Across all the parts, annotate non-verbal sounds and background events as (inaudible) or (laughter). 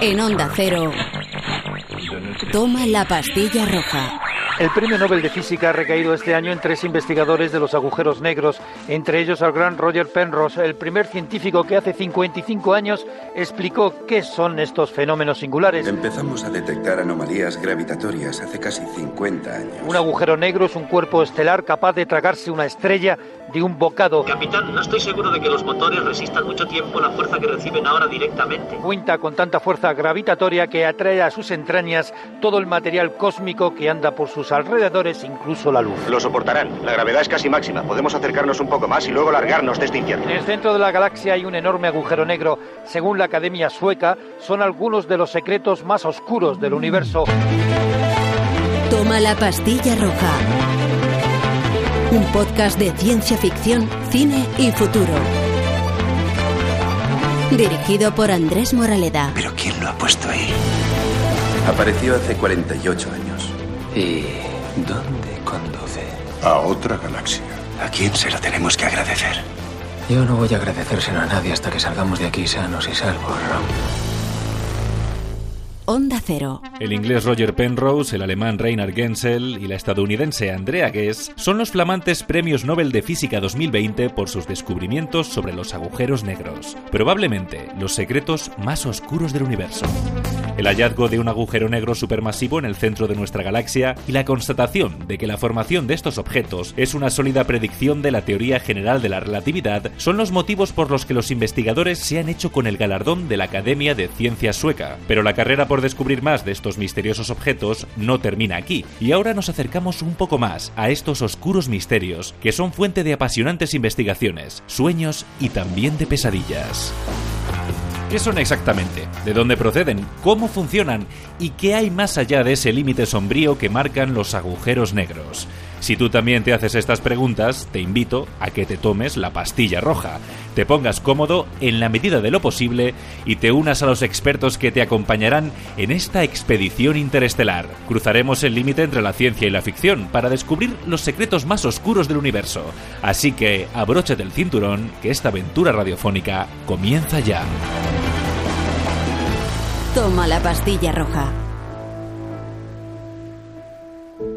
En Onda Cero, toma la pastilla roja. El premio Nobel de Física ha recaído este año en tres investigadores de los agujeros negros, entre ellos al gran Roger Penrose, el primer científico que hace 55 años explicó qué son estos fenómenos singulares. Empezamos a detectar anomalías gravitatorias hace casi 50 años. Un agujero negro es un cuerpo estelar capaz de tragarse una estrella de un bocado. Capitán, no estoy seguro de que los motores resistan mucho tiempo la fuerza que reciben ahora directamente. Cuenta con tanta fuerza gravitatoria que atrae a sus entrañas todo el material cósmico que anda por sus alrededores, incluso la luz. Lo soportarán. La gravedad es casi máxima. Podemos acercarnos un poco más y luego largarnos de este infierno. En el centro de la galaxia hay un enorme agujero negro. Según la Academia Sueca, son algunos de los secretos más oscuros del universo. Toma la pastilla roja. Un podcast de ciencia ficción, cine y futuro. Dirigido por Andrés Moraleda. ¿Pero quién lo ha puesto ahí? Apareció hace 48 años. ¿Y dónde conduce? A otra galaxia. ¿A quién se lo tenemos que agradecer? Yo no voy a agradecérselo a nadie hasta que salgamos de aquí sanos y salvos, Ron. Onda Cero. El inglés Roger Penrose, el alemán Reinhard Genzel y la estadounidense Andrea Ghez son los flamantes premios Nobel de Física 2020 por sus descubrimientos sobre los agujeros negros, probablemente los secretos más oscuros del universo. El hallazgo de un agujero negro supermasivo en el centro de nuestra galaxia y la constatación de que la formación de estos objetos es una sólida predicción de la teoría general de la relatividad son los motivos por los que los investigadores se han hecho con el galardón de la Academia de Ciencias Sueca. Pero la carrera por descubrir más de estos misteriosos objetos no termina aquí, y ahora nos acercamos un poco más a estos oscuros misterios que son fuente de apasionantes investigaciones, sueños y también de pesadillas. ¿Qué son exactamente? ¿De dónde proceden? ¿Cómo funcionan? ¿Y qué hay más allá de ese límite sombrío que marcan los agujeros negros? Si tú también te haces estas preguntas, te invito a que te tomes la pastilla roja, te pongas cómodo en la medida de lo posible y te unas a los expertos que te acompañarán en esta expedición interestelar. Cruzaremos el límite entre la ciencia y la ficción para descubrir los secretos más oscuros del universo. Así que abróchate el cinturón, que esta aventura radiofónica comienza ya. Toma la pastilla roja.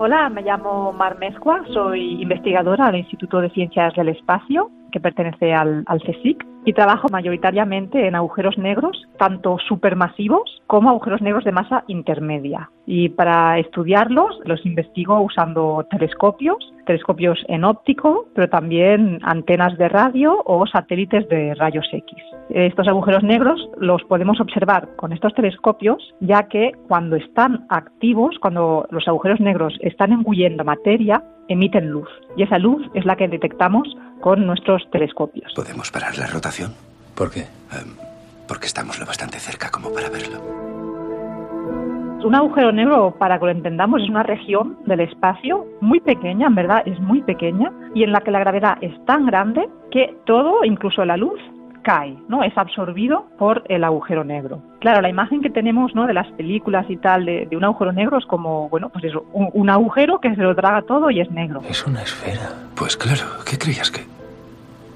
Hola, me llamo Mar Mezcua, soy investigadora del Instituto de Ciencias del Espacio, que pertenece al, al CSIC, y trabajo mayoritariamente en agujeros negros, tanto supermasivos como agujeros negros de masa intermedia. Y para estudiarlos los investigo usando telescopios, telescopios en óptico, pero también antenas de radio o satélites de rayos X. Estos agujeros negros los podemos observar con estos telescopios, ya que cuando están activos, cuando los agujeros negros están engullendo materia, emiten luz. Y esa luz es la que detectamos con nuestros telescopios. ¿Podemos parar la rotación? ¿Por qué? Em, porque estamos lo bastante cerca como para verlo. Un agujero negro, para que lo entendamos, es una región del espacio muy pequeña, en verdad es muy pequeña, y en la que la gravedad es tan grande que todo, incluso la luz, cae, ¿no? Es absorbido por el agujero negro. Claro, la imagen que tenemos, ¿no? De las películas y tal de, de un agujero negro es como, bueno, pues eso, un, un agujero que se lo traga todo y es negro. Es una esfera. Pues claro, ¿qué creías que?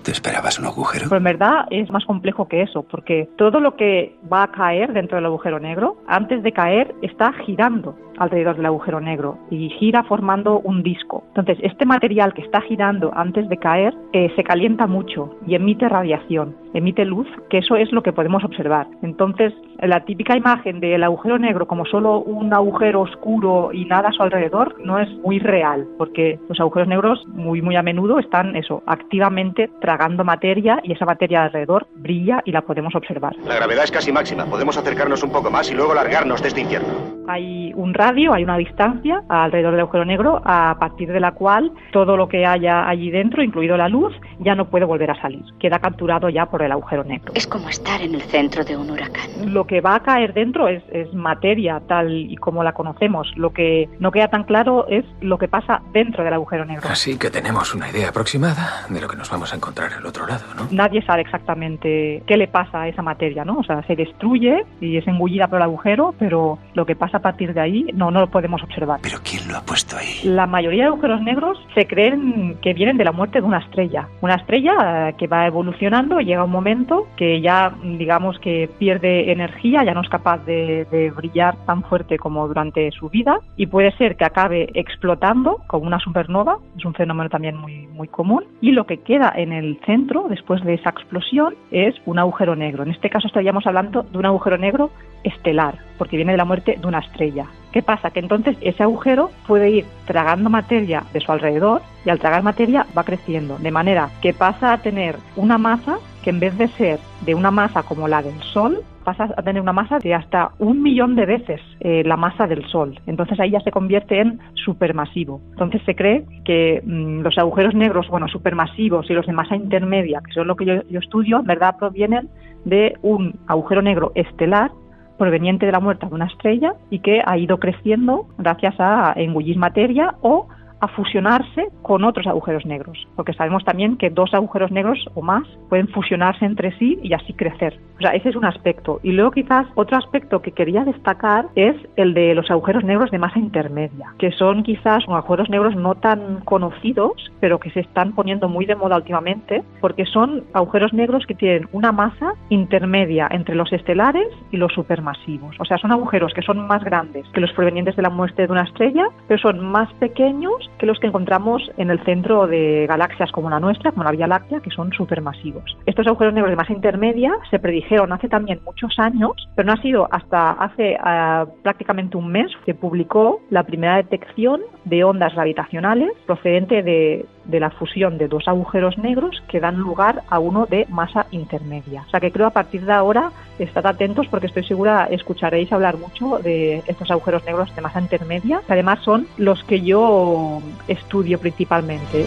¿Te esperabas un agujero? Pero en verdad es más complejo que eso, porque todo lo que va a caer dentro del agujero negro, antes de caer, está girando alrededor del agujero negro y gira formando un disco. Entonces, este material que está girando antes de caer eh, se calienta mucho y emite radiación, emite luz, que eso es lo que podemos observar. Entonces, la típica imagen del agujero negro como solo un agujero oscuro y nada a su alrededor no es muy real, porque los agujeros negros muy muy a menudo están eso, activamente tragando materia y esa materia alrededor brilla y la podemos observar. La gravedad es casi máxima. Podemos acercarnos un poco más y luego largarnos de este infierno. Hay un radio, hay una distancia alrededor del agujero negro a partir de la cual todo lo que haya allí dentro, incluido la luz, ya no puede volver a salir. Queda capturado ya por el agujero negro. Es como estar en el centro de un huracán. Lo que va a caer dentro es, es materia tal y como la conocemos. Lo que no queda tan claro es lo que pasa dentro del agujero negro. Así que tenemos una idea aproximada de lo que nos vamos a encontrar encontrar al otro lado, ¿no? Nadie sabe exactamente qué le pasa a esa materia, ¿no? O sea, se destruye y es engullida por el agujero, pero lo que pasa a partir de ahí no, no lo podemos observar. ¿Pero quién lo ha puesto ahí? La mayoría de agujeros negros se creen que vienen de la muerte de una estrella. Una estrella eh, que va evolucionando llega un momento que ya, digamos, que pierde energía, ya no es capaz de, de brillar tan fuerte como durante su vida y puede ser que acabe explotando como una supernova, es un fenómeno también muy, muy común, y lo que queda en el centro después de esa explosión es un agujero negro. En este caso estaríamos hablando de un agujero negro estelar, porque viene de la muerte de una estrella. ¿Qué pasa? Que entonces ese agujero puede ir tragando materia de su alrededor y al tragar materia va creciendo, de manera que pasa a tener una masa que en vez de ser de una masa como la del Sol, pasa a tener una masa de hasta un millón de veces eh, la masa del Sol. Entonces ahí ya se convierte en supermasivo. Entonces se cree que mmm, los agujeros negros, bueno, supermasivos y los de masa intermedia, que son lo que yo, yo estudio, en verdad provienen de un agujero negro estelar proveniente de la muerte de una estrella y que ha ido creciendo gracias a engullir materia o a fusionarse con otros agujeros negros, porque sabemos también que dos agujeros negros o más pueden fusionarse entre sí y así crecer. O sea, ese es un aspecto. Y luego quizás otro aspecto que quería destacar es el de los agujeros negros de masa intermedia, que son quizás agujeros negros no tan conocidos, pero que se están poniendo muy de moda últimamente, porque son agujeros negros que tienen una masa intermedia entre los estelares y los supermasivos. O sea, son agujeros que son más grandes que los provenientes de la muerte de una estrella, pero son más pequeños que los que encontramos en el centro de galaxias como la nuestra, como la Vía Láctea, que son supermasivos. Estos agujeros negros de masa intermedia se predijeron hace también muchos años, pero no ha sido hasta hace uh, prácticamente un mes que publicó la primera detección de ondas gravitacionales procedente de, de la fusión de dos agujeros negros que dan lugar a uno de masa intermedia. O sea que creo a partir de ahora estad atentos porque estoy segura escucharéis hablar mucho de estos agujeros negros de masa intermedia, que además son los que yo estudio principalmente.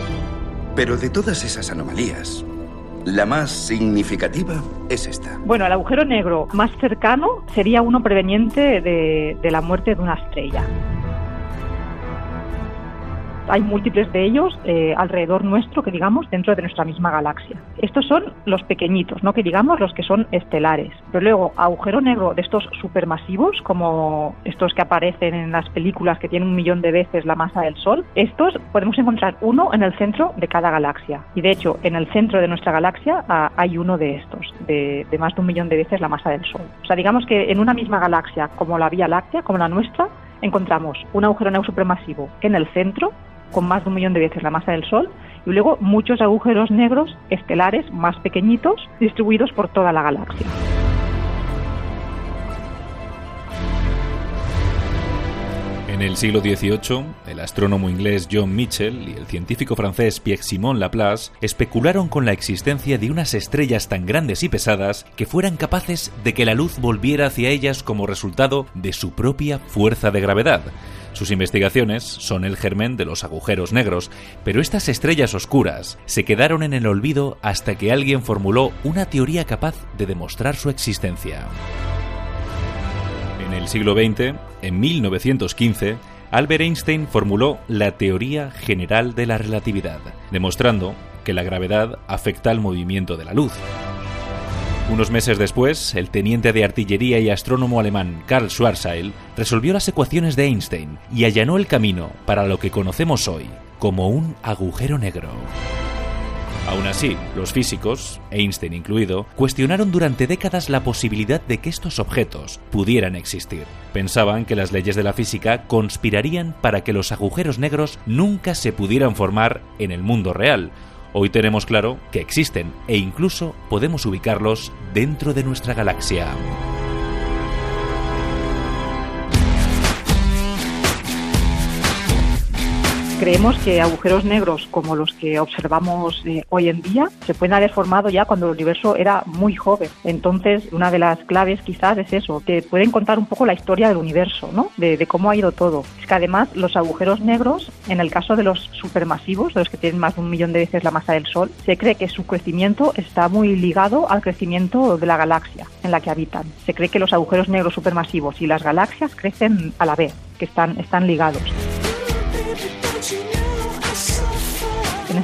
Pero de todas esas anomalías, la más significativa es esta. Bueno, el agujero negro más cercano sería uno proveniente de, de la muerte de una estrella hay múltiples de ellos eh, alrededor nuestro, que digamos, dentro de nuestra misma galaxia. Estos son los pequeñitos, ¿no? que digamos los que son estelares. Pero luego, agujero negro de estos supermasivos, como estos que aparecen en las películas que tienen un millón de veces la masa del Sol, estos podemos encontrar uno en el centro de cada galaxia. Y de hecho, en el centro de nuestra galaxia ah, hay uno de estos, de, de más de un millón de veces la masa del Sol. O sea, digamos que en una misma galaxia, como la Vía Láctea, como la nuestra, encontramos un agujero negro supermasivo en el centro con más de un millón de veces la masa del Sol y luego muchos agujeros negros estelares más pequeñitos distribuidos por toda la galaxia. En el siglo XVIII, el astrónomo inglés John Mitchell y el científico francés Pierre-Simon Laplace especularon con la existencia de unas estrellas tan grandes y pesadas que fueran capaces de que la luz volviera hacia ellas como resultado de su propia fuerza de gravedad. Sus investigaciones son el germen de los agujeros negros, pero estas estrellas oscuras se quedaron en el olvido hasta que alguien formuló una teoría capaz de demostrar su existencia. En el siglo XX, en 1915, Albert Einstein formuló la teoría general de la relatividad, demostrando que la gravedad afecta al movimiento de la luz. Unos meses después, el teniente de artillería y astrónomo alemán Karl Schwarzschild resolvió las ecuaciones de Einstein y allanó el camino para lo que conocemos hoy como un agujero negro. Aún así, los físicos, Einstein incluido, cuestionaron durante décadas la posibilidad de que estos objetos pudieran existir. Pensaban que las leyes de la física conspirarían para que los agujeros negros nunca se pudieran formar en el mundo real. Hoy tenemos claro que existen e incluso podemos ubicarlos dentro de nuestra galaxia. Creemos que agujeros negros como los que observamos eh, hoy en día se pueden haber formado ya cuando el universo era muy joven. Entonces, una de las claves quizás es eso, que pueden contar un poco la historia del universo, ¿no? De, de cómo ha ido todo. Es que además los agujeros negros, en el caso de los supermasivos, de los que tienen más de un millón de veces la masa del Sol, se cree que su crecimiento está muy ligado al crecimiento de la galaxia en la que habitan. Se cree que los agujeros negros supermasivos y las galaxias crecen a la vez, que están, están ligados.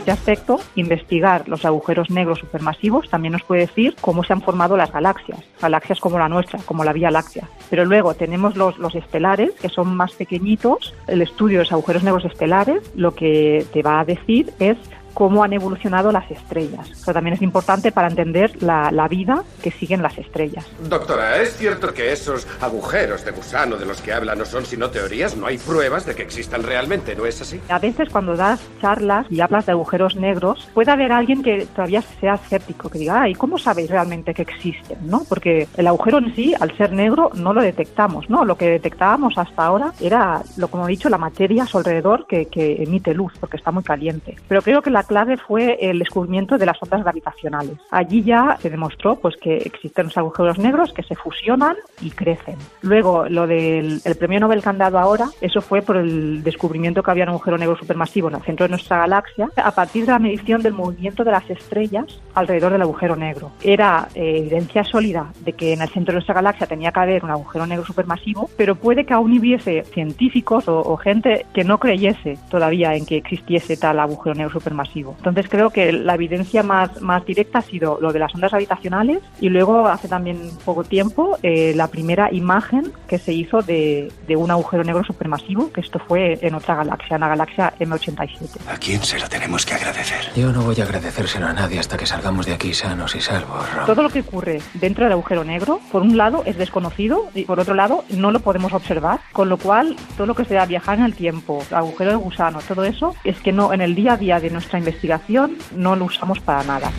Este aspecto, investigar los agujeros negros supermasivos también nos puede decir cómo se han formado las galaxias, galaxias como la nuestra, como la Vía Láctea. Pero luego tenemos los, los estelares, que son más pequeñitos. El estudio de los agujeros negros estelares lo que te va a decir es cómo han evolucionado las estrellas. Eso también es importante para entender la, la, vida que siguen las estrellas. Doctora, ¿es cierto que esos agujeros de gusano de los que habla no son sino teorías? No hay pruebas de que existan realmente, ¿no es así? A veces cuando das charlas y hablas de agujeros negros, puede haber alguien que todavía sea escéptico, que diga, ay, ¿cómo sabéis realmente que existen? ¿no? Porque el agujero en sí, al ser negro, no lo detectamos, ¿no? Lo que detectábamos hasta ahora era, lo como he dicho, la materia a su alrededor que, que emite luz, porque está muy caliente. Pero creo que la clave fue el descubrimiento de las ondas gravitacionales. Allí ya se demostró pues, que existen los agujeros negros que se fusionan y crecen. Luego, lo del el premio Nobel que han dado ahora, eso fue por el descubrimiento que había un agujero negro supermasivo en el centro de nuestra galaxia, a partir de la medición del movimiento de las estrellas alrededor del agujero negro. Era eh, evidencia sólida de que en el centro de nuestra galaxia tenía que haber un agujero negro supermasivo, pero puede que aún hubiese científicos o, o gente que no creyese todavía en que existiese tal agujero negro supermasivo. Entonces creo que la evidencia más, más directa ha sido lo de las ondas habitacionales y luego hace también poco tiempo eh, la primera imagen que se hizo de, de, un agujero negro supermasivo, que esto fue en otra galaxia, en la galaxia M87. ¿A quién se lo tenemos que agradecer? Yo no voy a agradecérselo a nadie hasta que salgamos de aquí sanos y salvos. Ron. Todo lo que ocurre dentro del agujero negro, por un lado, es desconocido y por otro lado, no lo podemos observar, con lo cual todo lo que sea viajar en el tiempo, agujero de gusano, todo eso, es que no en el día a día de nuestra investigación no lo usamos para nada.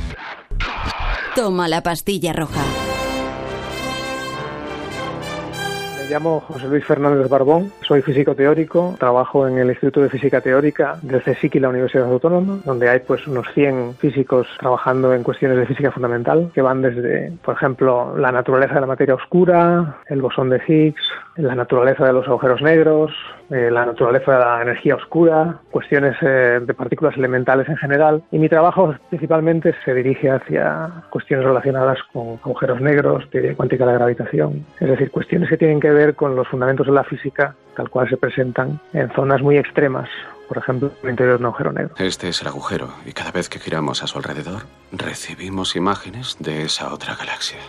Toma la pastilla roja. Me llamo José Luis Fernández Barbón, soy físico teórico, trabajo en el Instituto de Física Teórica del CSIC y la Universidad Autónoma, donde hay pues unos 100 físicos trabajando en cuestiones de física fundamental, que van desde, por ejemplo, la naturaleza de la materia oscura, el bosón de Higgs, la naturaleza de los agujeros negros, eh, la naturaleza de la energía oscura, cuestiones eh, de partículas elementales en general. Y mi trabajo principalmente se dirige hacia cuestiones relacionadas con agujeros negros, teoría cuántica de la gravitación, es decir, cuestiones que tienen que ver con los fundamentos de la física tal cual se presentan en zonas muy extremas, por ejemplo, en el interior de un agujero negro. Este es el agujero y cada vez que giramos a su alrededor recibimos imágenes de esa otra galaxia.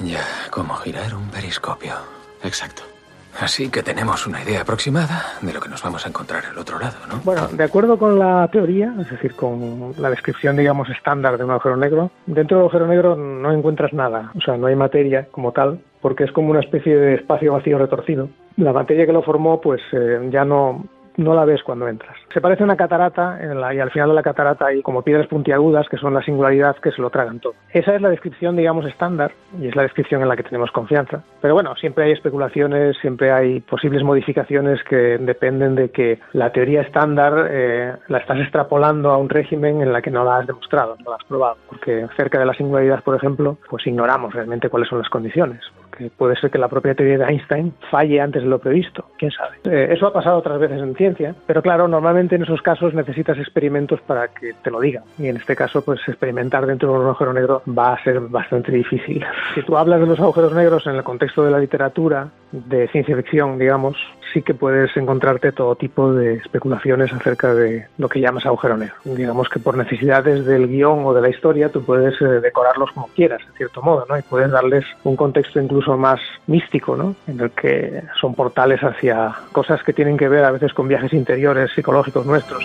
Ya, como girar un periscopio. Exacto. Así que tenemos una idea aproximada de lo que nos vamos a encontrar al otro lado, ¿no? Bueno, de acuerdo con la teoría, es decir, con la descripción, digamos, estándar de un agujero negro, dentro del agujero negro no encuentras nada, o sea, no hay materia como tal, porque es como una especie de espacio vacío retorcido. La materia que lo formó, pues eh, ya no, no la ves cuando entras. Se parece a una catarata y al final de la catarata hay como piedras puntiagudas que son la singularidad que se lo tragan todo. Esa es la descripción, digamos, estándar y es la descripción en la que tenemos confianza. Pero bueno, siempre hay especulaciones, siempre hay posibles modificaciones que dependen de que la teoría estándar eh, la estás extrapolando a un régimen en la que no la has demostrado, no la has probado. Porque cerca de la singularidad, por ejemplo, pues ignoramos realmente cuáles son las condiciones. Porque puede ser que la propia teoría de Einstein falle antes de lo previsto, quién sabe. Eh, eso ha pasado otras veces en ciencia, pero claro, normalmente en esos casos necesitas experimentos para que te lo digan. Y en este caso, pues experimentar dentro de un agujero negro va a ser bastante difícil. (laughs) Si tú hablas de los agujeros negros en el contexto de la literatura, de ciencia ficción, digamos, sí que puedes encontrarte todo tipo de especulaciones acerca de lo que llamas agujero negro. Digamos que por necesidades del guion o de la historia, tú puedes eh, decorarlos como quieras, en cierto modo, ¿no? Y puedes darles un contexto incluso más místico, ¿no? En el que son portales hacia cosas que tienen que ver a veces con viajes interiores psicológicos nuestros.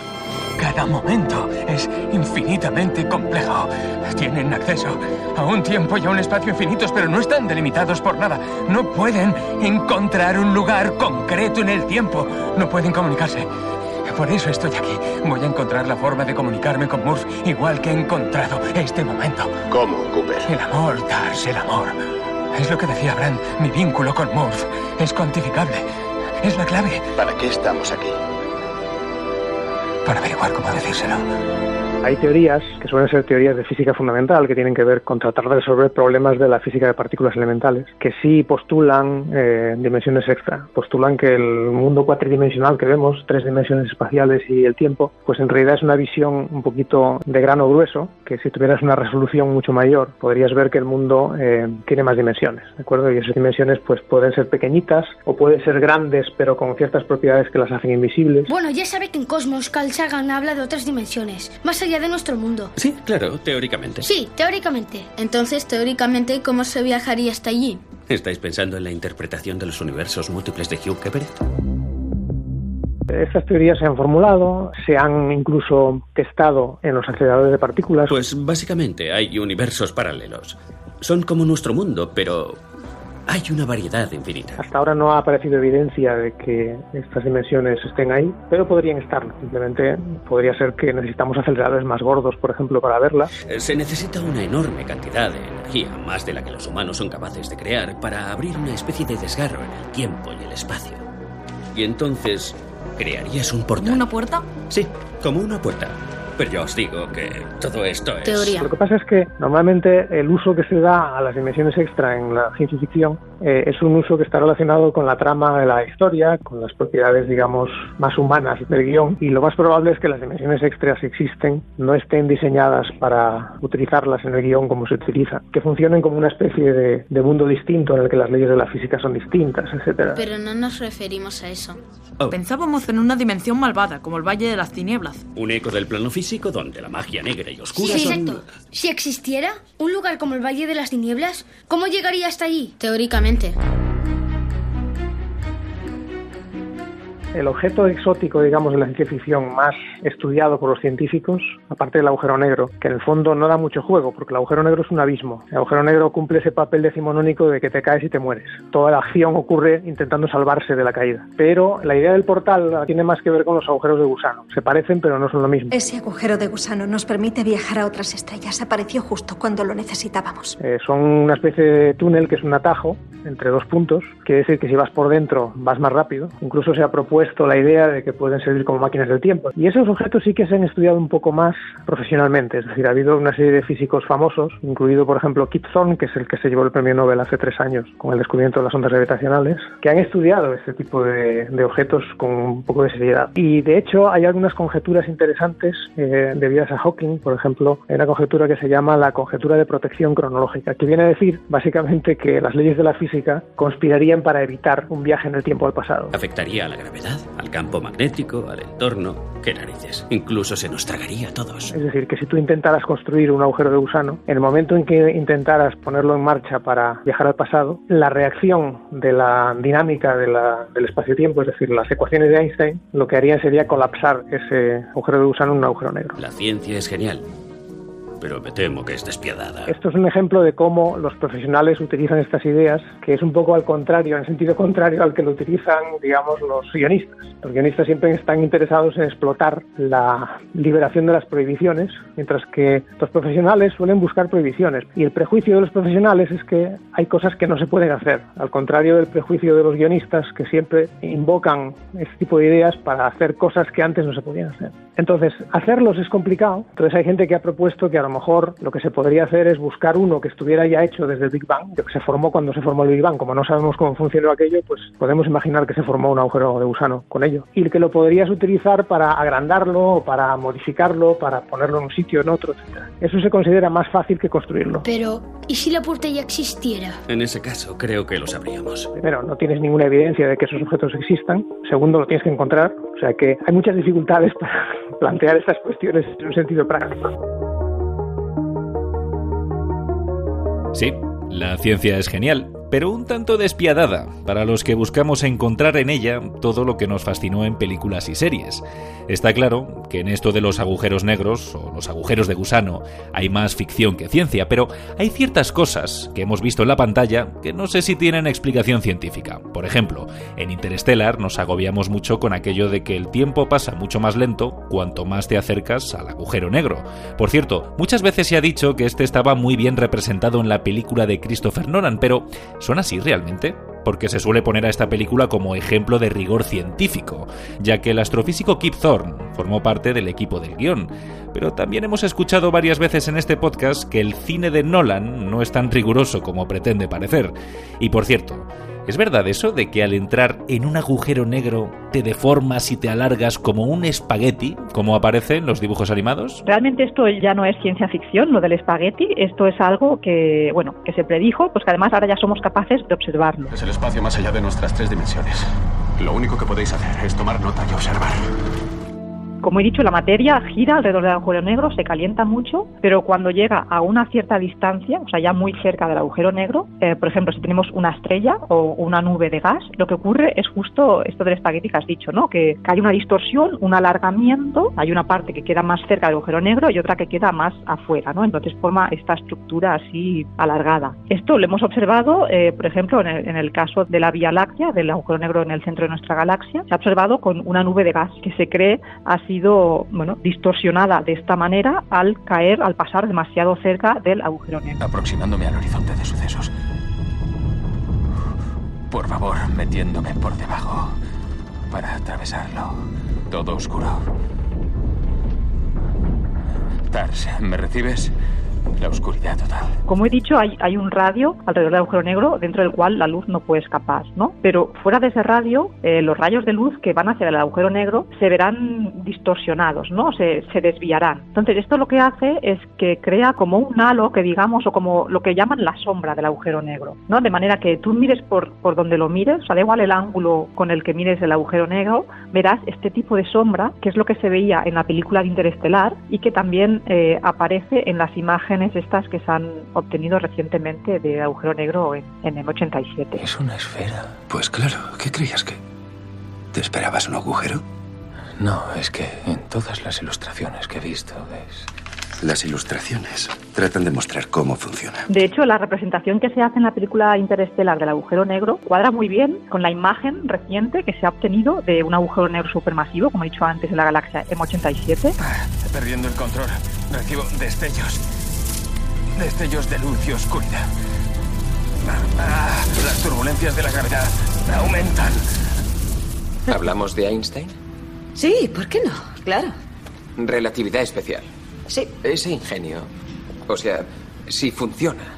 Cada momento es infinitamente complejo. Tienen acceso a un tiempo y a un espacio infinitos, pero no están delimitados por nada. No pueden encontrar un lugar concreto en el tiempo. No pueden comunicarse. Por eso estoy aquí. Voy a encontrar la forma de comunicarme con Murph, igual que he encontrado este momento. ¿Cómo, Cooper? El amor, Tars, el amor. Es lo que decía Brand. Mi vínculo con Murph es cuantificable. Es la clave. ¿Para qué estamos aquí? Para averiguar cómo decírselo. Hay teorías que suelen ser teorías de física fundamental que tienen que ver con tratar de resolver problemas de la física de partículas elementales, que sí postulan eh, dimensiones extra, postulan que el mundo cuatridimensional que vemos, tres dimensiones espaciales y el tiempo, pues en realidad es una visión un poquito de grano grueso, que si tuvieras una resolución mucho mayor podrías ver que el mundo eh, tiene más dimensiones, ¿de acuerdo? Y esas dimensiones pues pueden ser pequeñitas o pueden ser grandes pero con ciertas propiedades que las hacen invisibles. Bueno, ya sabe que en Cosmos Carl Sagan habla de otras dimensiones, más allá allá de nuestro mundo. Sí, claro, teóricamente. Sí, teóricamente. Entonces, teóricamente, ¿cómo se viajaría hasta allí? ¿Estáis pensando en la interpretación de los universos múltiples de Hugh Everett? Estas teorías se han formulado, se han incluso testado en los aceleradores de partículas. Pues básicamente hay universos paralelos. Son como nuestro mundo, pero hay una variedad infinita. Hasta ahora no ha aparecido evidencia de que estas dimensiones estén ahí, pero podrían estarlo. Simplemente podría ser que necesitamos aceleradores más gordos, por ejemplo, para verlas. Eh, Se necesita una enorme cantidad de energía, más de la que los humanos son capaces de crear, para abrir una especie de desgarro en el tiempo y el espacio. Y entonces crearías un portal. ¿Una puerta? Sí, como una puerta. Pero yo os digo que todo esto es... Teoría. Lo que pasa es que normalmente el uso que se da a las dimensiones extra en la ciencia ficción eh, es un uso que está relacionado con la trama de la historia, con las propiedades, digamos, más humanas del guion. Y lo más probable es que las dimensiones extras existen no estén diseñadas para utilizarlas en el guion como se utiliza, que funcionen como una especie de, de mundo distinto en el que las leyes de la física son distintas, etcétera. Pero no nos referimos a eso. Pensábamos en una dimensión malvada, como el Valle de las Tinieblas. Un eco del plano físico donde la magia negra y oscura Sí, son... exacto. Si existiera un lugar como el Valle de las Tinieblas, ¿cómo llegaría hasta allí? Teóricamente. El objeto exótico, digamos, de la ciencia ficción más estudiado por los científicos, aparte del agujero negro, que en el fondo no da mucho juego, porque el agujero negro es un abismo. El agujero negro cumple ese papel decimonónico de que te caes y te mueres. Toda la acción ocurre intentando salvarse de la caída. Pero la idea del portal tiene más que ver con los agujeros de gusano. Se parecen, pero no son lo mismo. Ese agujero de gusano nos permite viajar a otras estrellas. Apareció justo cuando lo necesitábamos. Eh, son una especie de túnel que es un atajo entre dos puntos. Quiere decir que si vas por dentro vas más rápido. Incluso se ha propuesto la idea de que pueden servir como máquinas del tiempo. Y esos objetos sí que se han estudiado un poco más profesionalmente. Es decir, ha habido una serie de físicos famosos, incluido por ejemplo Kip Thorne, que es el que se llevó el premio Nobel hace tres años con el descubrimiento de las ondas gravitacionales, que han estudiado este tipo de, de objetos con un poco de seriedad. Y de hecho hay algunas conjeturas interesantes eh, debidas a Hawking. Por ejemplo, hay una conjetura que se llama la conjetura de protección cronológica, que viene a decir básicamente que las leyes de la física conspirarían para evitar un viaje en el tiempo al pasado. Afectaría a la gravedad, al campo magnético, al entorno. ¿Qué narices? Incluso se nos tragaría a todos. Es decir, que si tú intentaras construir un agujero de gusano, en el momento en que intentaras ponerlo en marcha para viajar al pasado, la reacción de la dinámica de la- del espacio-tiempo, es decir, las ecuaciones de Einstein, lo que harían sería colapsar ese agujero de gusano en un agujero negro. La ciencia es genial, pero me temo que es despiadada. Esto es un ejemplo de cómo los profesionales utilizan estas ideas, que es un poco al contrario, en el sentido contrario al que lo utilizan, digamos, los guionistas. Los guionistas siempre están interesados en explotar la liberación de las prohibiciones, mientras que los profesionales suelen buscar prohibiciones. Y el prejuicio de los profesionales es que hay cosas que no se pueden hacer, al contrario del prejuicio de los guionistas, que siempre invocan este tipo de ideas para hacer cosas que antes no se podían hacer. Entonces, hacerlos es complicado. Entonces, hay gente que ha propuesto que a lo mejor lo que se podría hacer es buscar uno que estuviera ya hecho desde el Big Bang, que se formó cuando se formó el Big Bang. Como no sabemos cómo funcionó aquello, pues podemos imaginar que se formó un agujero de gusano con ello. Y que lo podrías utilizar para agrandarlo, para modificarlo, para ponerlo en un sitio, en otro, etc. Eso se considera más fácil que construirlo. Pero, ¿y si la puerta ya existiera? En ese caso, creo que lo sabríamos. Primero, no tienes ninguna evidencia de que esos objetos existan. Segundo, lo tienes que encontrar. O sea que hay muchas dificultades (laughs) para plantear estas cuestiones en un sentido práctico. Sí, la ciencia es genial, pero un tanto despiadada para los que buscamos encontrar en ella todo lo que nos fascinó en películas y series. Está claro que en esto de los agujeros negros o los agujeros de gusano hay más ficción que ciencia, pero hay ciertas cosas que hemos visto en la pantalla que no sé si tienen explicación científica. Por ejemplo, en Interstellar nos agobiamos mucho con aquello de que el tiempo pasa mucho más lento cuanto más te acercas al agujero negro. Por cierto, muchas veces se ha dicho que este estaba muy bien representado en la película de Christopher Nolan, pero ¿son así realmente? Porque se suele poner a esta película como ejemplo de rigor científico, ya que el astrofísico Kip Thorne formó parte del equipo del guion. Pero también hemos escuchado varias veces en este podcast que el cine de Nolan no es tan riguroso como pretende parecer. Y por cierto, ¿Es verdad eso de que al entrar en un agujero negro te deformas y te alargas como un espagueti, como aparece en los dibujos animados? Realmente esto ya no es ciencia ficción, lo del espagueti, esto es algo que, bueno, que se predijo, pues que además ahora ya somos capaces de observarlo. Es el espacio más allá de nuestras tres dimensiones. Lo único que podéis hacer es tomar nota y observar. Como he dicho, la materia gira alrededor del agujero negro, se calienta mucho, pero cuando llega a una cierta distancia, o sea, ya muy cerca del agujero negro, eh, por ejemplo, si tenemos una estrella o una nube de gas, lo que ocurre es justo esto del espagueti que has dicho, ¿no? Que, hay una distorsión, un alargamiento, hay una parte que queda más cerca del agujero negro y otra que queda más afuera, ¿no? Entonces forma esta estructura así alargada. Esto lo hemos observado, eh, por ejemplo, en el, en el caso de la Vía Láctea, del agujero negro en el centro de nuestra galaxia, se ha observado con una nube de gas que se cree ha sido bueno, distorsionada de esta manera al caer, al pasar demasiado cerca del agujero negro. Aproximándome al horizonte de sucesos. Por favor, metiéndome por debajo para atravesarlo. Todo oscuro. Tars, ¿me recibes? La oscuridad total. Como he dicho, hay, hay un radio alrededor del agujero negro dentro del cual la luz no puede escapar, ¿no? Pero fuera de ese radio, eh, los rayos de luz que van hacia el agujero negro se verán distorsionados, ¿no? Se, se desviarán. Entonces, esto lo que hace es que crea como un halo, que digamos, o como lo que llaman la sombra del agujero negro, ¿no? De manera que tú mires por, por donde lo mires, o sea, da igual el ángulo con el que mires el agujero negro, verás este tipo de sombra, que es lo que se veía en la película de Interestelar y que también eh, aparece en las imágenes estas que se han obtenido recientemente de agujero negro en, en el 87. Es una esfera. Pues claro, ¿qué creías que? ¿Te esperabas un agujero? No, es que en todas las ilustraciones que he visto es... Las ilustraciones tratan de mostrar cómo funciona. De hecho, la representación que se hace en la película interestelar del agujero negro cuadra muy bien con la imagen reciente que se ha obtenido de un agujero negro supermasivo, como he dicho antes, en la galaxia M87. Ah, perdiendo el control. Recibo destellos. Destellos de luz y oscuridad. Ah, las turbulencias de la gravedad aumentan. ¿Hablamos de Einstein? Sí, ¿por qué no? Claro. Relatividad especial. Sí. Ese ingenio. O sea, si funciona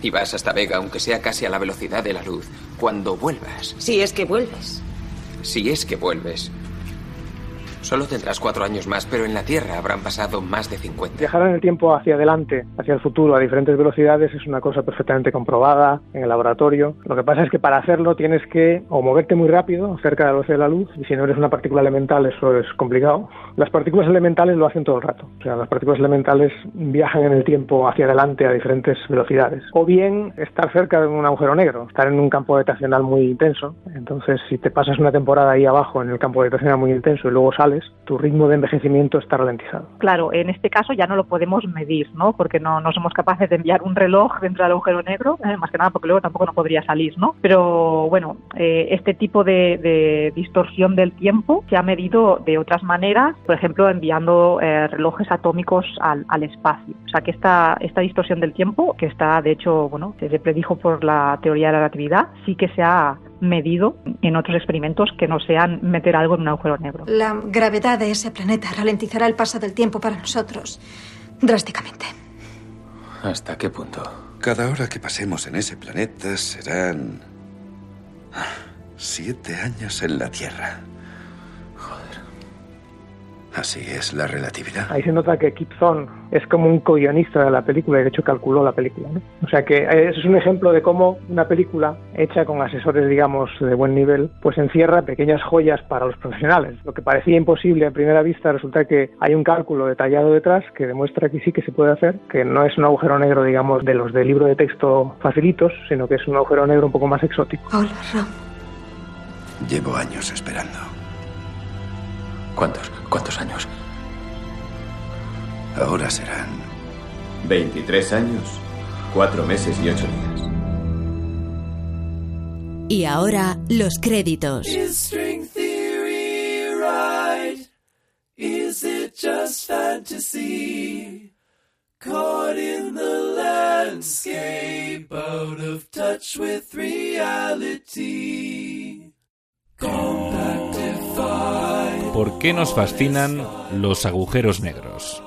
y vas hasta Vega, aunque sea casi a la velocidad de la luz, cuando vuelvas. Si es que vuelves. Si es que vuelves. Solo tendrás cuatro años más, pero en la Tierra habrán pasado más de 50. Viajar en el tiempo hacia adelante, hacia el futuro, a diferentes velocidades es una cosa perfectamente comprobada en el laboratorio. Lo que pasa es que para hacerlo tienes que o moverte muy rápido, cerca de la velocidad de la luz, y si no eres una partícula elemental eso es complicado. Las partículas elementales lo hacen todo el rato. O sea, las partículas elementales viajan en el tiempo hacia adelante a diferentes velocidades. O bien estar cerca de un agujero negro, estar en un campo gravitacional muy intenso. Entonces, si te pasas una temporada ahí abajo en el campo gravitacional muy intenso y luego sales, tu ritmo de envejecimiento está ralentizado. Claro, en este caso ya no lo podemos medir, ¿no? Porque no, no somos capaces de enviar un reloj dentro del agujero negro, eh, más que nada porque luego tampoco no podría salir, ¿no? Pero bueno, eh, este tipo de, de, distorsión del tiempo se ha medido de otras maneras, por ejemplo, enviando eh, relojes atómicos al, al, espacio. O sea que esta, esta distorsión del tiempo, que está de hecho, bueno, se predijo por la teoría de la relatividad, sí que se ha medido en otros experimentos que no sean meter algo en un agujero negro. La gravedad de ese planeta ralentizará el paso del tiempo para nosotros drásticamente. ¿Hasta qué punto? Cada hora que pasemos en ese planeta serán siete años en la Tierra. Así es la relatividad. Ahí se nota que Kip Thorne es como un co-guionista de la película y de hecho calculó la película. ¿no? O sea que eso es un ejemplo de cómo una película hecha con asesores, digamos, de buen nivel, pues encierra pequeñas joyas para los profesionales. Lo que parecía imposible a primera vista resulta que hay un cálculo detallado detrás que demuestra que sí que se puede hacer, que no es un agujero negro, digamos, de los de libro de texto facilitos, sino que es un agujero negro un poco más exótico. Hola, Ram. Llevo años esperando. ¿Cuántos? ¿Cuántos años? Ahora serán 23 años, 4 meses y 8 días. Y ahora los créditos. Is it just fantasy? Caught in the landscape, out of touch with reality. Compactify. ¿Por qué nos fascinan los agujeros negros?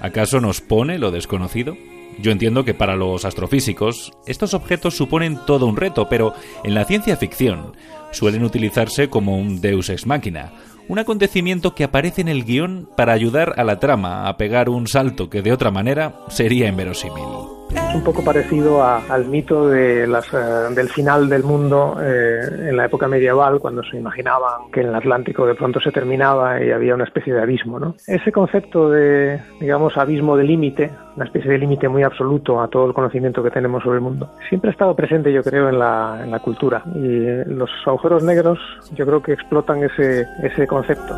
¿Acaso nos pone lo desconocido? Yo entiendo que para los astrofísicos estos objetos suponen todo un reto, pero en la ciencia ficción suelen utilizarse como un deus ex machina, un acontecimiento que aparece en el guion para ayudar a la trama a pegar un salto que de otra manera sería inverosímil. Es un poco parecido a, al mito de las, eh, del final del mundo eh, en la época medieval, cuando se imaginaban que el Atlántico de pronto se terminaba y había una especie de abismo. ¿no? Ese concepto de, digamos, abismo de límite, una especie de límite muy absoluto a todo el conocimiento que tenemos sobre el mundo, siempre ha estado presente, yo creo, en la, en la cultura. Y los agujeros negros, yo creo que explotan ese, ese concepto.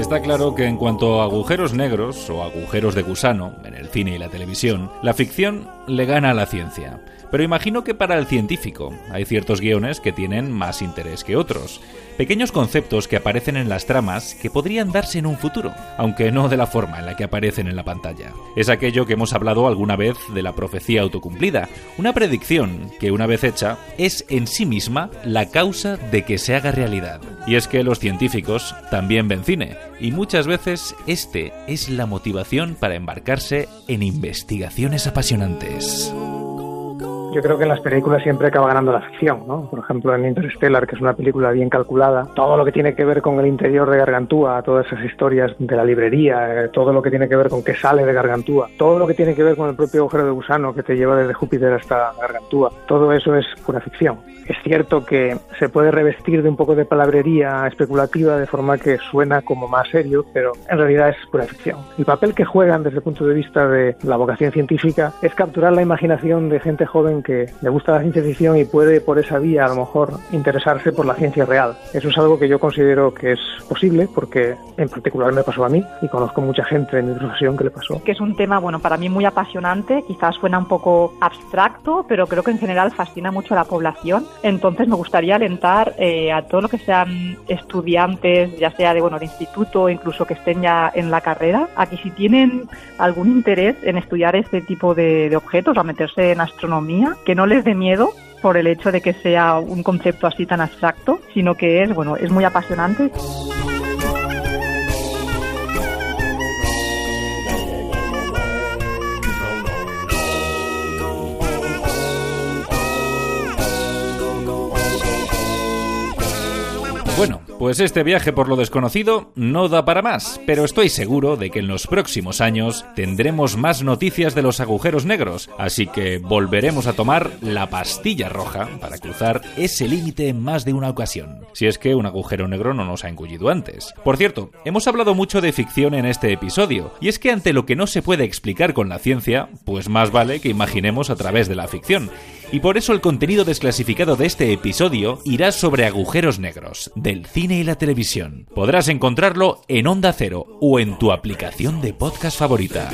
Está claro que en cuanto a agujeros negros o agujeros de gusano, en el cine y la televisión, la ficción le gana a la ciencia. Pero imagino que para el científico hay ciertos guiones que tienen más interés que otros. Pequeños conceptos que aparecen en las tramas que podrían darse en un futuro, aunque no de la forma en la que aparecen en la pantalla. Es aquello que hemos hablado alguna vez de la profecía autocumplida, una predicción que una vez hecha es en sí misma la causa de que se haga realidad. Y es que los científicos también ven cine, y muchas veces este es la motivación para embarcarse en investigaciones apasionantes. Yo creo que en las películas siempre acaba ganando la ficción, ¿no? Por ejemplo, en Interstellar, que es una película bien calculada, todo lo que tiene que ver con el interior de Gargantúa, todas esas historias de la librería, eh, todo lo que tiene que ver con qué sale de Gargantúa, todo lo que tiene que ver con el propio agujero de gusano que te lleva desde Júpiter hasta Gargantúa, todo eso es pura ficción. Es cierto que se puede revestir de un poco de palabrería especulativa de forma que suena como más serio, pero en realidad es pura ficción. El papel que juegan desde el punto de vista de la vocación científica es capturar la imaginación de gente joven que le gusta la ciencia ficción y puede por esa vía a lo mejor interesarse por la ciencia real. Eso es algo que yo considero que es posible porque en particular me pasó a mí y conozco mucha gente de mi profesión que le pasó. que es un tema, bueno, para mí muy apasionante, quizás suena un poco abstracto, pero creo que en general fascina mucho a la población. Entonces me gustaría alentar eh, a todo lo que sean estudiantes, ya sea de, bueno, de instituto incluso que estén ya en la carrera, a que si tienen algún interés en estudiar este tipo de, de objetos a meterse en astronomía, que no les dé miedo por el hecho de que sea un concepto así tan abstracto, sino que es, bueno, es muy apasionante. Bueno, pues este viaje por lo desconocido no da para más, pero estoy seguro de que en los próximos años tendremos más noticias de los agujeros negros, así que volveremos a tomar la pastilla roja para cruzar ese límite en más de una ocasión, si es que un agujero negro no nos ha engullido antes. Por cierto, hemos hablado mucho de ficción en este episodio, y es que ante lo que no se puede explicar con la ciencia, pues más vale que imaginemos a través de la ficción. Y por eso el contenido desclasificado de este episodio irá sobre agujeros negros, del cine y la televisión. Podrás encontrarlo en Onda Cero o en tu aplicación de podcast favorita.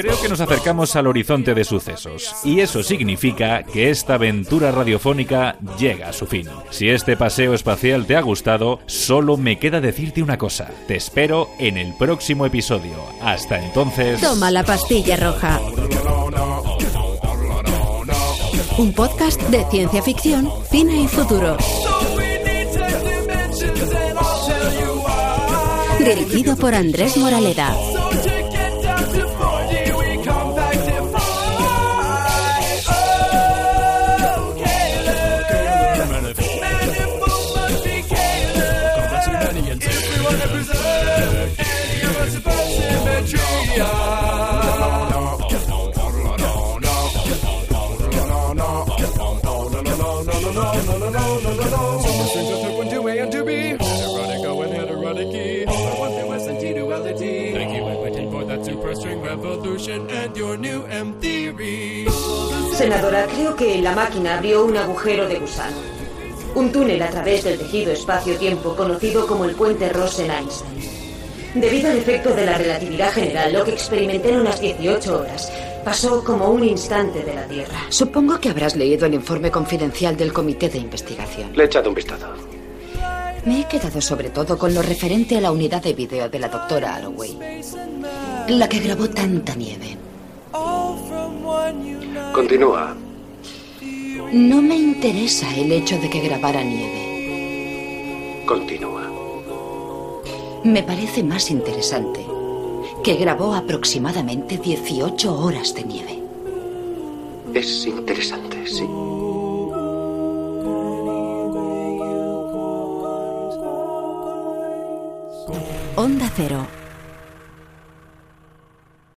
Creo que nos acercamos al horizonte de sucesos, y eso significa que esta aventura radiofónica llega a su fin. Si este paseo espacial te ha gustado, solo me queda decirte una cosa. Te espero en el próximo episodio. Hasta entonces... Toma la pastilla roja. Un podcast de ciencia ficción, cine y futuro. Dirigido por Andrés Moraleda. Creo que la máquina abrió un agujero de gusano. Un túnel a través del tejido espacio-tiempo conocido como el puente Rosen-Einstein. Debido al efecto de la relatividad general, lo que experimenté en unas 18 horas pasó como un instante de la Tierra. Supongo que habrás leído el informe confidencial del comité de investigación. Le he echado un vistazo. Me he quedado sobre todo con lo referente a la unidad de vídeo de la doctora Arroway, la que grabó tanta nieve. Continúa. No me interesa el hecho de que grabara nieve. Continúa. Me parece más interesante que grabó aproximadamente 18 horas de nieve. Es interesante, sí. Onda Cero